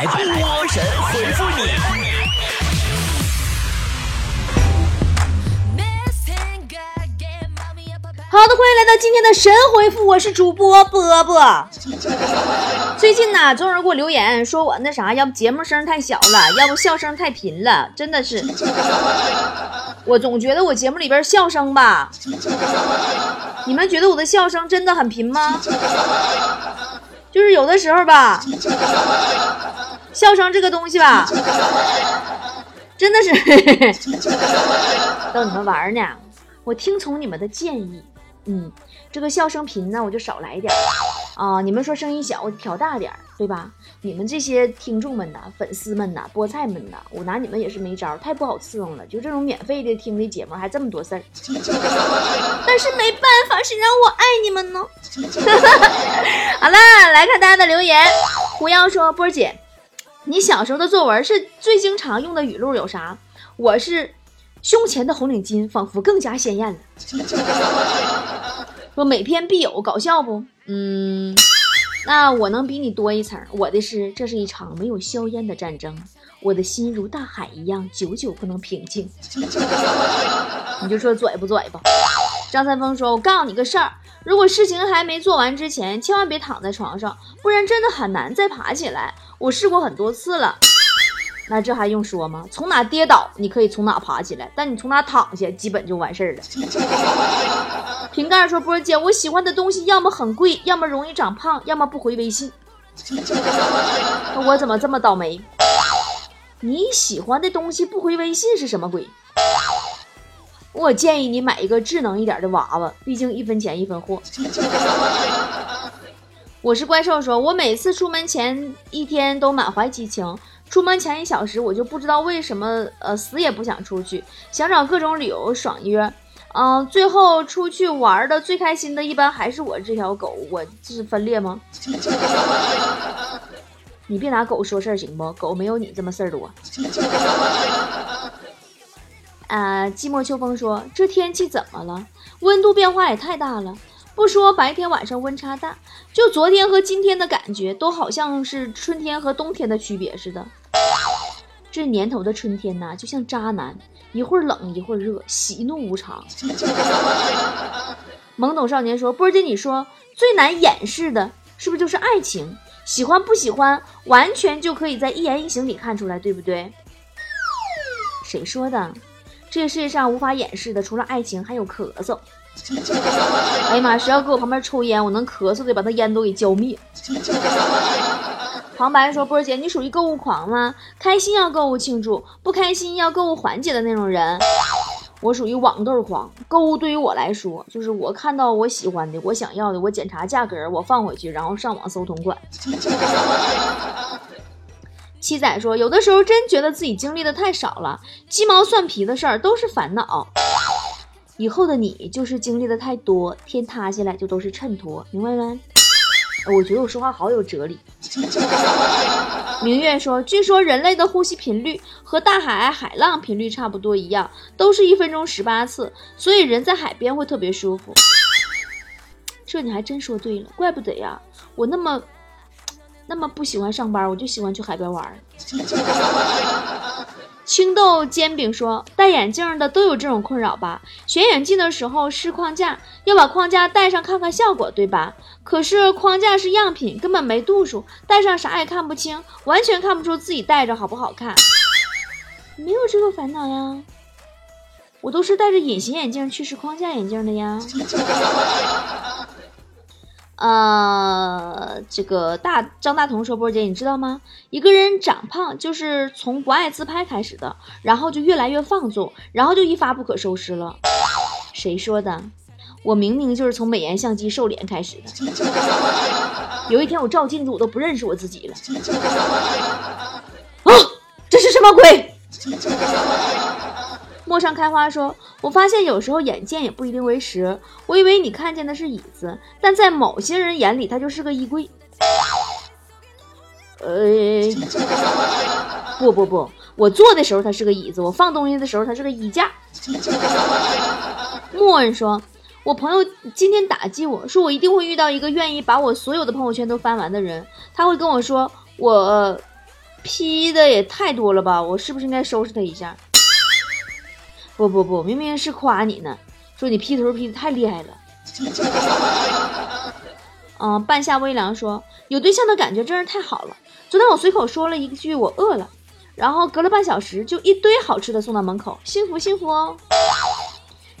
来波神回复你。好的，欢迎来到今天的神回复，我是主播波波。最近呢，总有人给我留言说我那啥，要不节目声太小了，要不笑声太频了，真的是。我总觉得我节目里边笑声吧，你们觉得我的笑声真的很频吗？就是有的时候吧，笑声这个东西吧，真的是逗你们玩呢。我听从你们的建议。嗯，这个笑声频呢，我就少来点儿啊。你们说声音小，我调大点，对吧？你们这些听众们呐，粉丝们呐，菠菜们呐，我拿你们也是没招，太不好伺候了。就这种免费的听的节目，还这么多事儿，但是没办法，谁让我爱你们呢？好了，来看大家的留言。狐妖说：“波儿姐，你小时候的作文是最经常用的语录有啥？我是。”胸前的红领巾仿佛更加鲜艳了。说每篇必有搞笑不？嗯，那我能比你多一层。我的是，这是一场没有硝烟的战争，我的心如大海一样，久久不能平静。你就说拽不拽吧？张三丰说：“我告诉你个事儿，如果事情还没做完之前，千万别躺在床上，不然真的很难再爬起来。我试过很多次了。”那这还用说吗？从哪跌倒，你可以从哪爬起来，但你从哪躺下，基本就完事儿了。瓶盖说：“波姐，我喜欢的东西要么很贵，要么容易长胖，要么不回微信。我怎么这么倒霉？你喜欢的东西不回微信是什么鬼？我建议你买一个智能一点的娃娃，毕竟一分钱一分货。”我是怪兽说：“我每次出门前一天都满怀激情。”出门前一小时，我就不知道为什么，呃，死也不想出去，想找各种理由爽约，嗯，最后出去玩的最开心的一般还是我这条狗，我这是分裂吗？你别拿狗说事儿行不？狗没有你这么事儿多。啊，寂寞秋风说这天气怎么了？温度变化也太大了。不说白天晚上温差大，就昨天和今天的感觉都好像是春天和冬天的区别似的。这年头的春天呐，就像渣男，一会儿冷一会儿热，喜怒无常。懵懂少年说：“波儿姐，你说最难掩饰的是不是就是爱情？喜欢不喜欢，完全就可以在一言一行里看出来，对不对？”谁说的？这世界上无法掩饰的，除了爱情，还有咳嗽。哎呀妈！谁要搁我旁边抽烟，我能咳嗽的把他烟都给浇灭。旁白说：“波儿姐，你属于购物狂吗？开心要购物庆祝，不开心要购物缓解的那种人。我属于网购狂，购物对于我来说，就是我看到我喜欢的、我想要的，我检查价格，我放回去，然后上网搜同款。”七仔说：“有的时候真觉得自己经历的太少了，鸡毛蒜皮的事儿都是烦恼。”以后的你就是经历的太多，天塌下来就都是衬托，明白没？我觉得我说话好有哲理。明月说，据说人类的呼吸频率和大海海浪频率差不多一样，都是一分钟十八次，所以人在海边会特别舒服。这你还真说对了，怪不得呀，我那么那么不喜欢上班，我就喜欢去海边玩。青豆煎饼说：“戴眼镜的都有这种困扰吧？选眼镜的时候试框架，要把框架戴上看看效果，对吧？可是框架是样品，根本没度数，戴上啥也看不清，完全看不出自己戴着好不好看。没有这个烦恼呀，我都是戴着隐形眼镜去试框架眼镜的呀。”呃，这个大张大同说：“波姐，你知道吗？一个人长胖就是从不爱自拍开始的，然后就越来越放纵，然后就一发不可收拾了。谁说的？我明明就是从美颜相机瘦脸开始的。有一天我照镜子，我都不认识我自己了。啊，这是什么鬼？”陌上开花说：“我发现有时候眼见也不一定为实。我以为你看见的是椅子，但在某些人眼里，它就是个衣柜。呃，不不不，我坐的时候它是个椅子，我放东西的时候它是个衣架。”莫恩说：“我朋友今天打击我说，我一定会遇到一个愿意把我所有的朋友圈都翻完的人。他会跟我说，我 P 的也太多了吧？我是不是应该收拾他一下？不不不，明明是夸你呢，说你 P 图 P 的太厉害了。嗯，半夏微凉说有对象的感觉真是太好了。昨天我随口说了一句我饿了，然后隔了半小时就一堆好吃的送到门口，幸福幸福哦。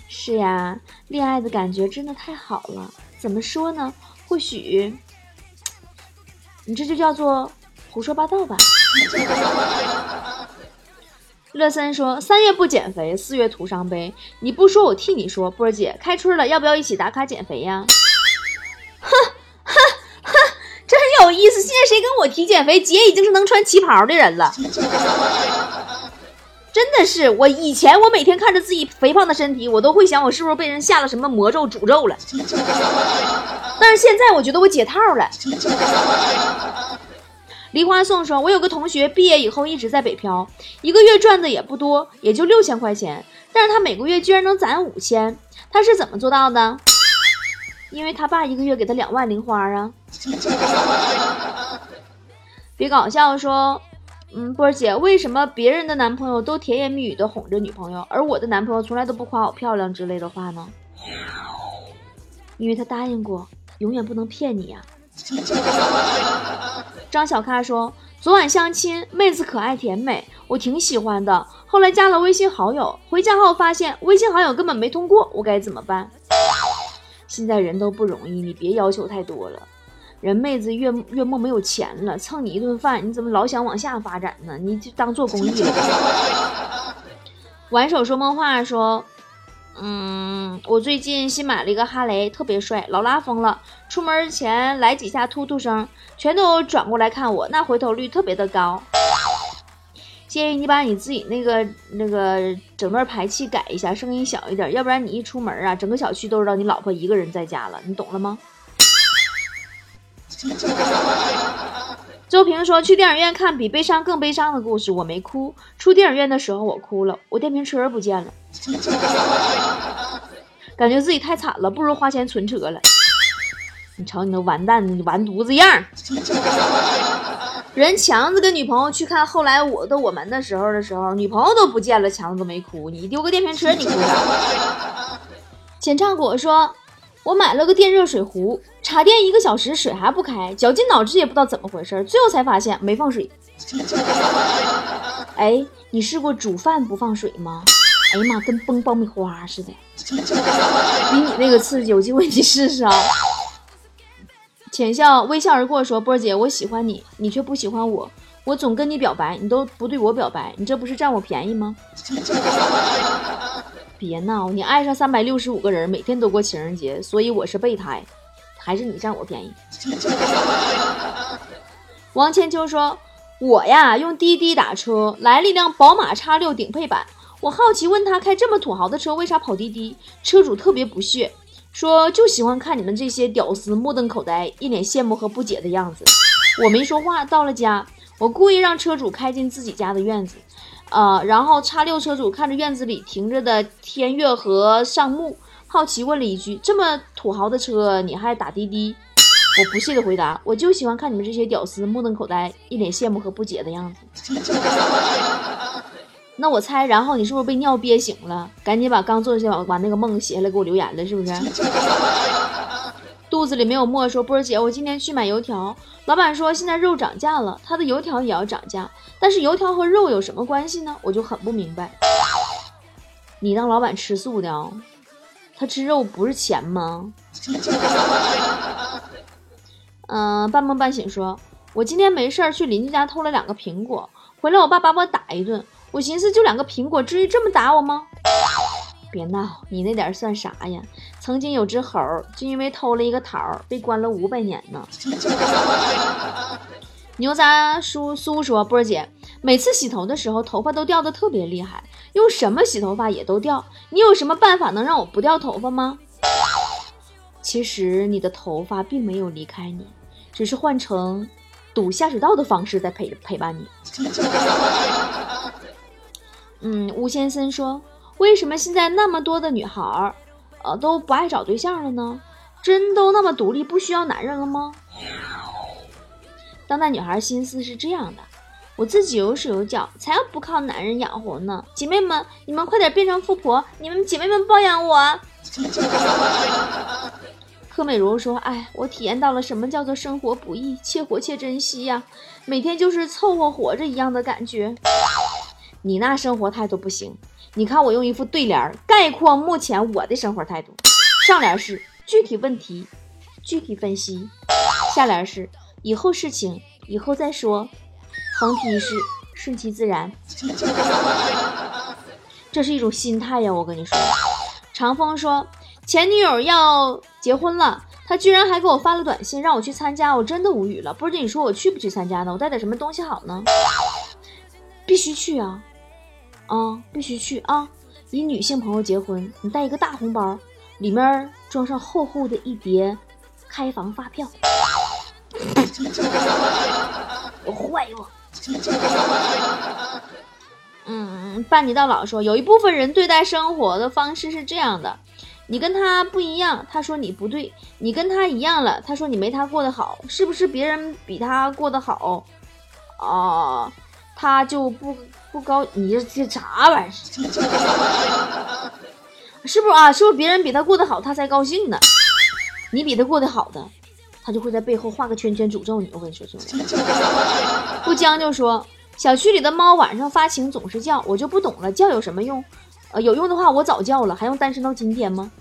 是呀，恋爱的感觉真的太好了。怎么说呢？或许你这就叫做胡说八道吧。乐森说：“三月不减肥，四月徒伤悲。你不说，我替你说。波儿姐，开春了，要不要一起打卡减肥呀？”哼哼哼，真有意思。现在谁跟我提减肥，姐已经是能穿旗袍的人了。真的是，我以前我每天看着自己肥胖的身体，我都会想，我是不是被人下了什么魔咒诅咒了？但是现在我觉得我解套了。梨花颂说：“我有个同学毕业以后一直在北漂，一个月赚的也不多，也就六千块钱。但是他每个月居然能攒五千，他是怎么做到的？因为他爸一个月给他两万零花啊！别搞笑，说，嗯，波儿姐，为什么别人的男朋友都甜言蜜语的哄着女朋友，而我的男朋友从来都不夸我漂亮之类的话呢？因为他答应过，永远不能骗你呀。” 张小咖说：“昨晚相亲，妹子可爱甜美，我挺喜欢的。后来加了微信好友，回家后发现微信好友根本没通过，我该怎么办？现在人都不容易，你别要求太多了。人妹子月月末没有钱了，蹭你一顿饭，你怎么老想往下发展呢？你就当做公益了。”挽手说梦话说。嗯，我最近新买了一个哈雷，特别帅，老拉风了。出门前来几下突突声，全都转过来看我，那回头率特别的高。建议你把你自己那个那个整段排气改一下，声音小一点，要不然你一出门啊，整个小区都知道你老婆一个人在家了，你懂了吗？周平说去电影院看比悲伤更悲伤的故事，我没哭。出电影院的时候我哭了，我电瓶车不见了，感觉自己太惨了，不如花钱存车了。你瞅你那完蛋，你完犊子样！人强子跟女朋友去看后来我的我们的时候的时候，女朋友都不见了，强子都没哭。你丢个电瓶车，你哭啥？浅唱果说。我买了个电热水壶，插电一个小时水还不开，绞尽脑汁也不知道怎么回事，最后才发现没放水。哎，你试过煮饭不放水吗？哎呀妈，跟崩爆米花似的，比你那个刺激，有机会你试试啊。浅笑微笑而过说：“波姐，我喜欢你，你却不喜欢我，我总跟你表白，你都不对我表白，你这不是占我便宜吗？”别闹！你爱上三百六十五个人，每天都过情人节，所以我是备胎，还是你占我便宜？王千秋说：“我呀，用滴滴打车来了一辆宝马叉六顶配版，我好奇问他开这么土豪的车为啥跑滴滴？车主特别不屑，说就喜欢看你们这些屌丝目瞪口呆，一脸羡慕和不解的样子。我没说话。到了家，我故意让车主开进自己家的院子。”呃，然后叉六车主看着院子里停着的天悦和尚木，好奇问了一句：“这么土豪的车，你还打滴滴？”我不屑的回答：“我就喜欢看你们这些屌丝目瞪口呆，一脸羡慕和不解的样子。”那我猜，然后你是不是被尿憋醒了？赶紧把刚做下把那个梦写下来给我留言了，是不是？肚子里没有墨，说波儿姐，我今天去买油条，老板说现在肉涨价了，他的油条也要涨价，但是油条和肉有什么关系呢？我就很不明白。你当老板吃素的啊，他吃肉不是钱吗？嗯，半梦半醒说，我今天没事儿去邻居家偷了两个苹果，回来我爸把我打一顿，我寻思就两个苹果，至于这么打我吗？别闹，你那点算啥呀？曾经有只猴，就因为偷了一个桃，被关了五百年呢。牛杂叔叔说：“波儿姐，每次洗头的时候，头发都掉的特别厉害，用什么洗头发也都掉。你有什么办法能让我不掉头发吗？”其实你的头发并没有离开你，只是换成堵下水道的方式在陪陪伴你。嗯，吴先生说：“为什么现在那么多的女孩儿？”呃，都不爱找对象了呢？真都那么独立，不需要男人了吗？当代女孩心思是这样的：我自己有手有脚，才要不靠男人养活呢。姐妹们，你们快点变成富婆，你们姐妹们包养我。柯美如说：“哎，我体验到了什么叫做生活不易，且活且珍惜呀！每天就是凑合活着一样的感觉。你那生活态度不行。你看我用一副对联概括目前我的生活态度：上联是具体问题，具体分析；下联是以后事情以后再说；横批是顺其自然。这是一种心态呀，我跟你说。”长风说。前女友要结婚了，他居然还给我发了短信让我去参加，我真的无语了。不是你说我去不去参加呢？我带点什么东西好呢？必须去啊！啊，必须去啊！你女性朋友结婚，你带一个大红包，里面装上厚厚的一叠开房发票。我坏我？嗯，伴你到老说，有一部分人对待生活的方式是这样的。你跟他不一样，他说你不对；你跟他一样了，他说你没他过得好。是不是别人比他过得好，啊，他就不不高？你这这啥玩意儿？是不是啊？是不是别人比他过得好，他才高兴呢？你比他过得好的，他就会在背后画个圈圈诅咒你。我跟你说，兄弟，不将就说，小区里的猫晚上发情总是叫，我就不懂了，叫有什么用？呃，有用的话我早叫了，还用单身到今天吗？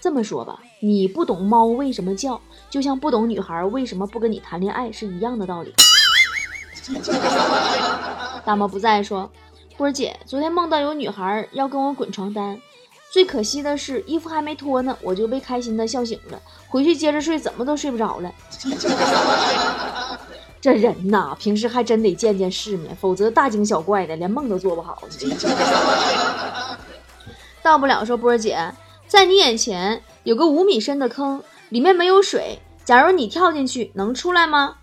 这么说吧，你不懂猫为什么叫，就像不懂女孩为什么不跟你谈恋爱是一样的道理。大猫不在说，波儿姐昨天梦到有女孩要跟我滚床单，最可惜的是衣服还没脱呢，我就被开心的笑醒了，回去接着睡，怎么都睡不着了。这人呐，平时还真得见见世面，否则大惊小怪的，连梦都做不好。到不了说波儿姐，在你眼前有个五米深的坑，里面没有水，假如你跳进去，能出来吗？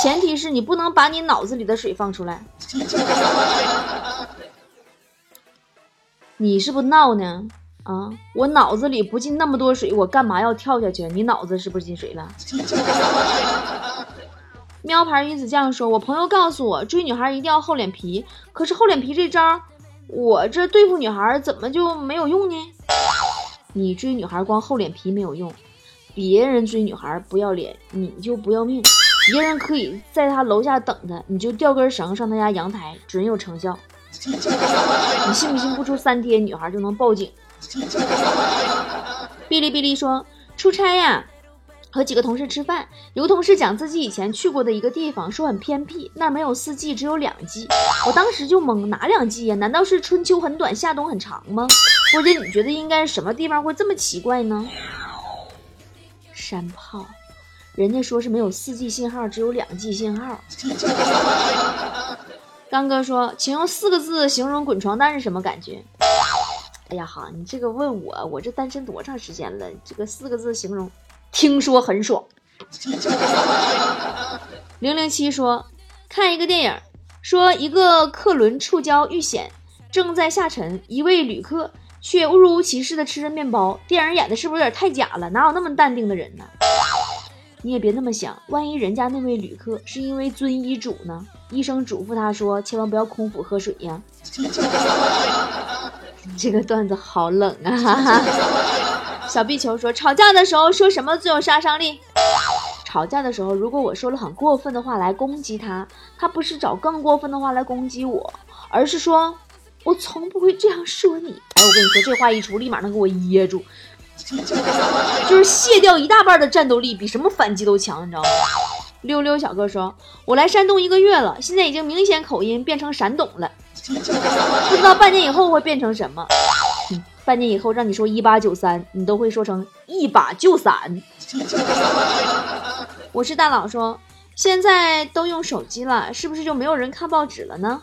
前提是你不能把你脑子里的水放出来。你是不闹呢？啊，我脑子里不进那么多水，我干嘛要跳下去？你脑子是不是进水了？喵牌鱼子酱说：“我朋友告诉我，追女孩一定要厚脸皮。可是厚脸皮这招，我这对付女孩怎么就没有用呢？你追女孩光厚脸皮没有用，别人追女孩不要脸，你就不要命。别人可以在他楼下等他，你就吊根绳上他家阳台，准有成效。你信不信？不出三天，女孩就能报警。”哔哩哔哩说：“出差呀。”和几个同事吃饭，有个同事讲自己以前去过的一个地方，说很偏僻，那儿没有四季，只有两季。我当时就懵，哪两季呀？难道是春秋很短，夏冬很长吗？或者你觉得应该是什么地方会这么奇怪呢？山炮，人家说是没有四 G 信号，只有两 G 信号。刚哥说，请用四个字形容滚床单是什么感觉？哎呀哈，你这个问我，我这单身多长时间了？这个四个字形容。听说很爽。零零七说，看一个电影，说一个客轮触礁遇险，正在下沉，一位旅客却若无其事的吃着面包。电影演的是不是有点太假了？哪有那么淡定的人呢？你也别那么想，万一人家那位旅客是因为遵医嘱呢？医生嘱咐他说，千万不要空腹喝水呀。这个段子好冷啊！小壁球说：“吵架的时候说什么最有杀伤力？吵架的时候，如果我说了很过分的话来攻击他，他不是找更过分的话来攻击我，而是说我从不会这样说你。哎，我跟你说，这话一出，立马能给我噎住，就是卸掉一大半的战斗力，比什么反击都强，你知道吗？”溜溜小哥说：“我来山东一个月了，现在已经明显口音变成山东了，不知道半年以后会变成什么。”半年以后让你说一八九三，你都会说成一把就散。我是大佬说，现在都用手机了，是不是就没有人看报纸了呢？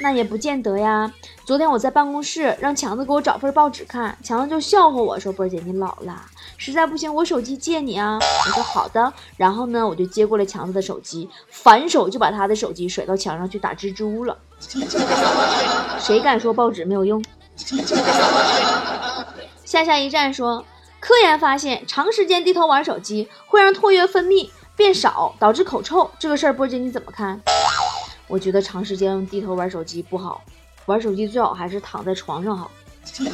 那也不见得呀。昨天我在办公室让强子给我找份报纸看，强子就笑话我说：“波姐你老了，实在不行我手机借你啊。”我说好的。然后呢，我就接过了强子的手机，反手就把他的手机甩到墙上去打蜘蛛了。谁敢说报纸没有用？下下一站说，科研发现，长时间低头玩手机会让唾液分泌变少，导致口臭，这个事儿波姐你怎么看？我觉得长时间低头玩手机不好，玩手机最好还是躺在床上好。你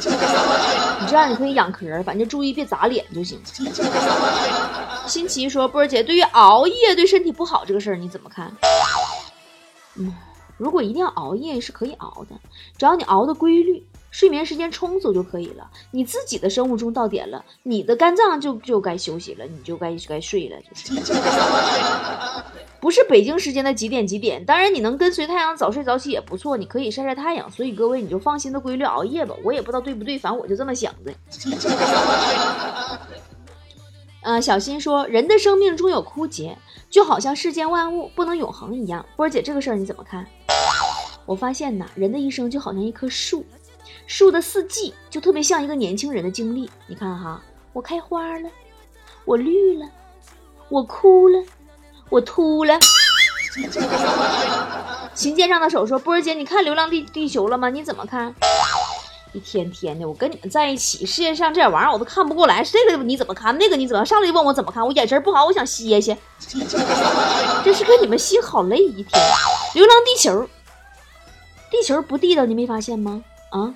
这样你可以养壳，反正注意别砸脸就行。新奇说：“波儿姐，对于熬夜对身体不好这个事儿你怎么看？”嗯，如果一定要熬夜是可以熬的，只要你熬的规律，睡眠时间充足就可以了。你自己的生物钟到点了，你的肝脏就就该休息了，你就该该睡了，就是。不是北京时间的几点几点？当然，你能跟随太阳早睡早起也不错，你可以晒晒太阳。所以各位，你就放心的规律熬夜吧。我也不知道对不对，反正我就这么想的。呃，小新说，人的生命终有枯竭，就好像世间万物不能永恒一样。波儿姐，这个事儿你怎么看？我发现呐，人的一生就好像一棵树，树的四季就特别像一个年轻人的经历。你看哈，我开花了，我绿了，我枯了。我秃了。琴键上的手说：“波儿姐，你看《流浪地地球》了吗？你怎么看？一天天的，我跟你们在一起，世界上这点玩意儿我都看不过来。这个你怎么看？那个你怎么上来就问我怎么看？我眼神不好，我想歇歇。真是跟你们心好累一天。《流浪地球》，地球不地道，你没发现吗？啊，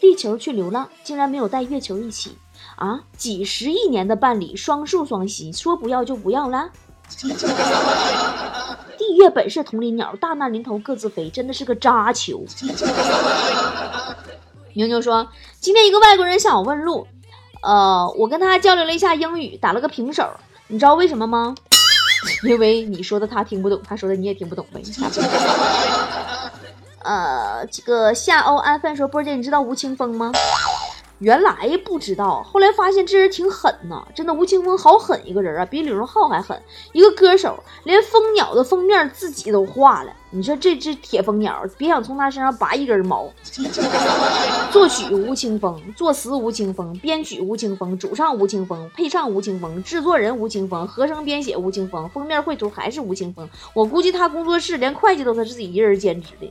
地球去流浪，竟然没有带月球一起啊！几十亿年的伴侣，双宿双栖，说不要就不要了。” 地月本是同林鸟，大难临头各自飞，真的是个渣球。牛牛说，今天一个外国人向我问路，呃，我跟他交流了一下英语，打了个平手。你知道为什么吗？因为你说的他听不懂，他说的你也听不懂呗。呃，这个夏欧安分说，波姐，你知道吴青峰吗？原来不知道，后来发现这人挺狠呐！真的，吴青峰好狠一个人啊，比李荣浩还狠。一个歌手，连蜂鸟的封面自己都画了。你说这只铁蜂鸟，别想从他身上拔一根毛。作曲吴青峰，作词吴青峰，编曲吴青峰，主唱吴青峰，配唱吴青峰，制作人吴青峰，合成编写吴青峰，封面绘图还是吴青峰。我估计他工作室连会计都是自己一人兼职的。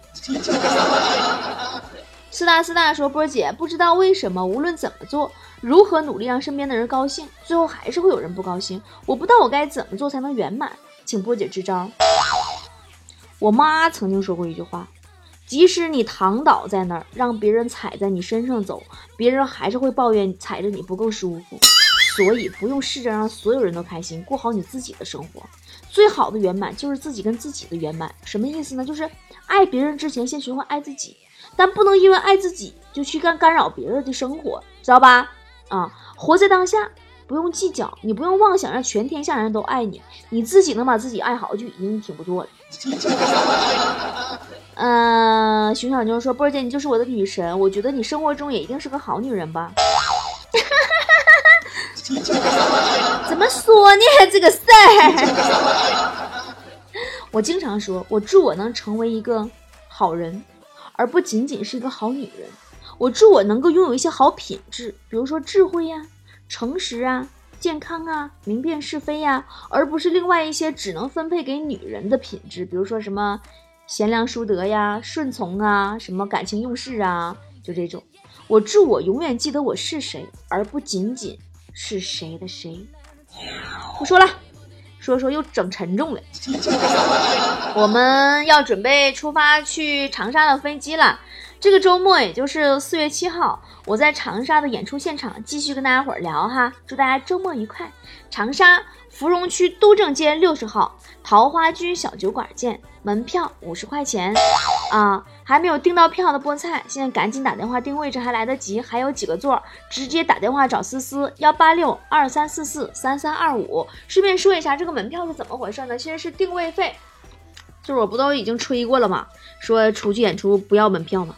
四大四大说：“波姐，不知道为什么，无论怎么做，如何努力让身边的人高兴，最后还是会有人不高兴。我不知道我该怎么做才能圆满，请波姐支招。”我妈曾经说过一句话：“即使你躺倒在那儿，让别人踩在你身上走，别人还是会抱怨踩着你不够舒服。所以不用试着让所有人都开心，过好你自己的生活。最好的圆满就是自己跟自己的圆满。什么意思呢？就是爱别人之前，先学会爱自己。”但不能因为爱自己就去干干扰别人的生活，知道吧？啊，活在当下，不用计较，你不用妄想让全天下人都爱你，你自己能把自己爱好就已经挺不错了。嗯，熊小妞说：“波儿姐，你就是我的女神，我觉得你生活中也一定是个好女人吧？” 怎么说呢？这个事儿，我经常说，我祝我能成为一个好人。而不仅仅是一个好女人，我祝我能够拥有一些好品质，比如说智慧呀、诚实啊、健康啊、明辨是非呀，而不是另外一些只能分配给女人的品质，比如说什么贤良淑德呀、顺从啊、什么感情用事啊，就这种。我祝我永远记得我是谁，而不仅仅是谁的谁。不说了。说说又整沉重了，我们要准备出发去长沙的飞机了。这个周末，也就是四月七号，我在长沙的演出现场继续跟大家伙儿聊哈。祝大家周末愉快！长沙芙蓉区都正街六十号桃花居小酒馆见，门票五十块钱啊。还没有订到票的菠菜，现在赶紧打电话订位置，还来得及，还有几个座，直接打电话找思思幺八六二三四四三三二五。顺便说一下，这个门票是怎么回事呢？其实是定位费，就是我不都已经吹过了吗？说出去演出不要门票吗？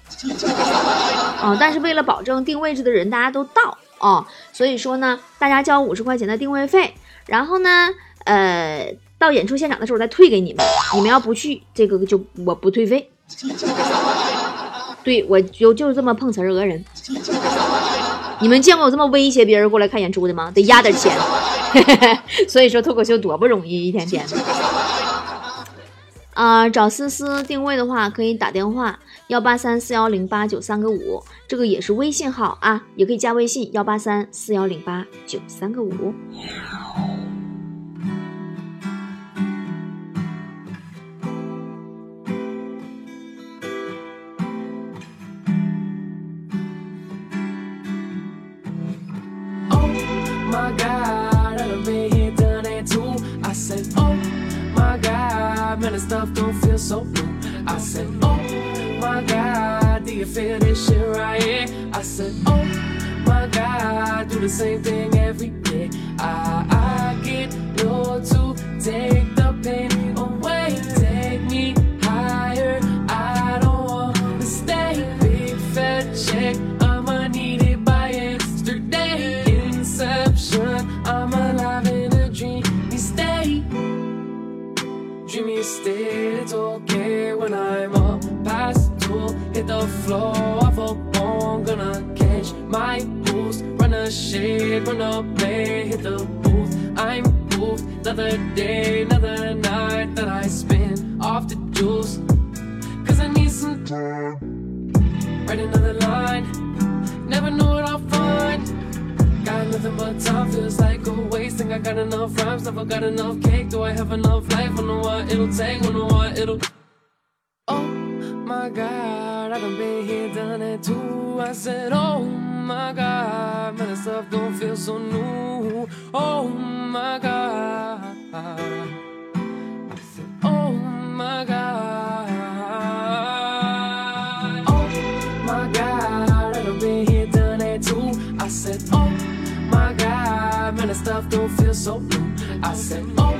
啊，但是为了保证定位置的人大家都到啊，所以说呢，大家交五十块钱的定位费，然后呢，呃，到演出现场的时候再退给你们。你们要不去，这个就我不退费。对，我就就是这么碰瓷儿讹人。你们见过我这么威胁别人过来看演出的吗？得压点钱。所以说脱口秀多不容易，一天天的。啊，找思思定位的话，可以打电话幺八三四幺零八九三个五，这个也是微信号啊，也可以加微信幺八三四幺零八九三个五。Don't feel so blue. I said, Oh my God, do you feel this shit right here? I said, Oh my God, do the same thing every day. I, I get low to take the pain away, State, it's okay when I'm up past two. Hit the floor, I fall on, gonna catch my boost. Run a shade, run a play, hit the booth. I'm moved, another day, another night that I spend off the juice. Cause I need some time. Write another line, never know what nothing but time, feels like a waste. Think I got enough rhymes, never got enough cake. Do I have enough life? Wonder what it'll take, wonder what it'll. Oh my god, I done been here, done it too. I said, Oh my god, man, this stuff don't feel so new. Oh my god. I said, Oh my god. So blue. I said, Oh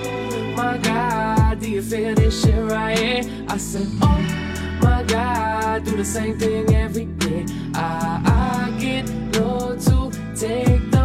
my god, do you feel this shit right here? I said, Oh my god, do the same thing every day. I, I get low to take the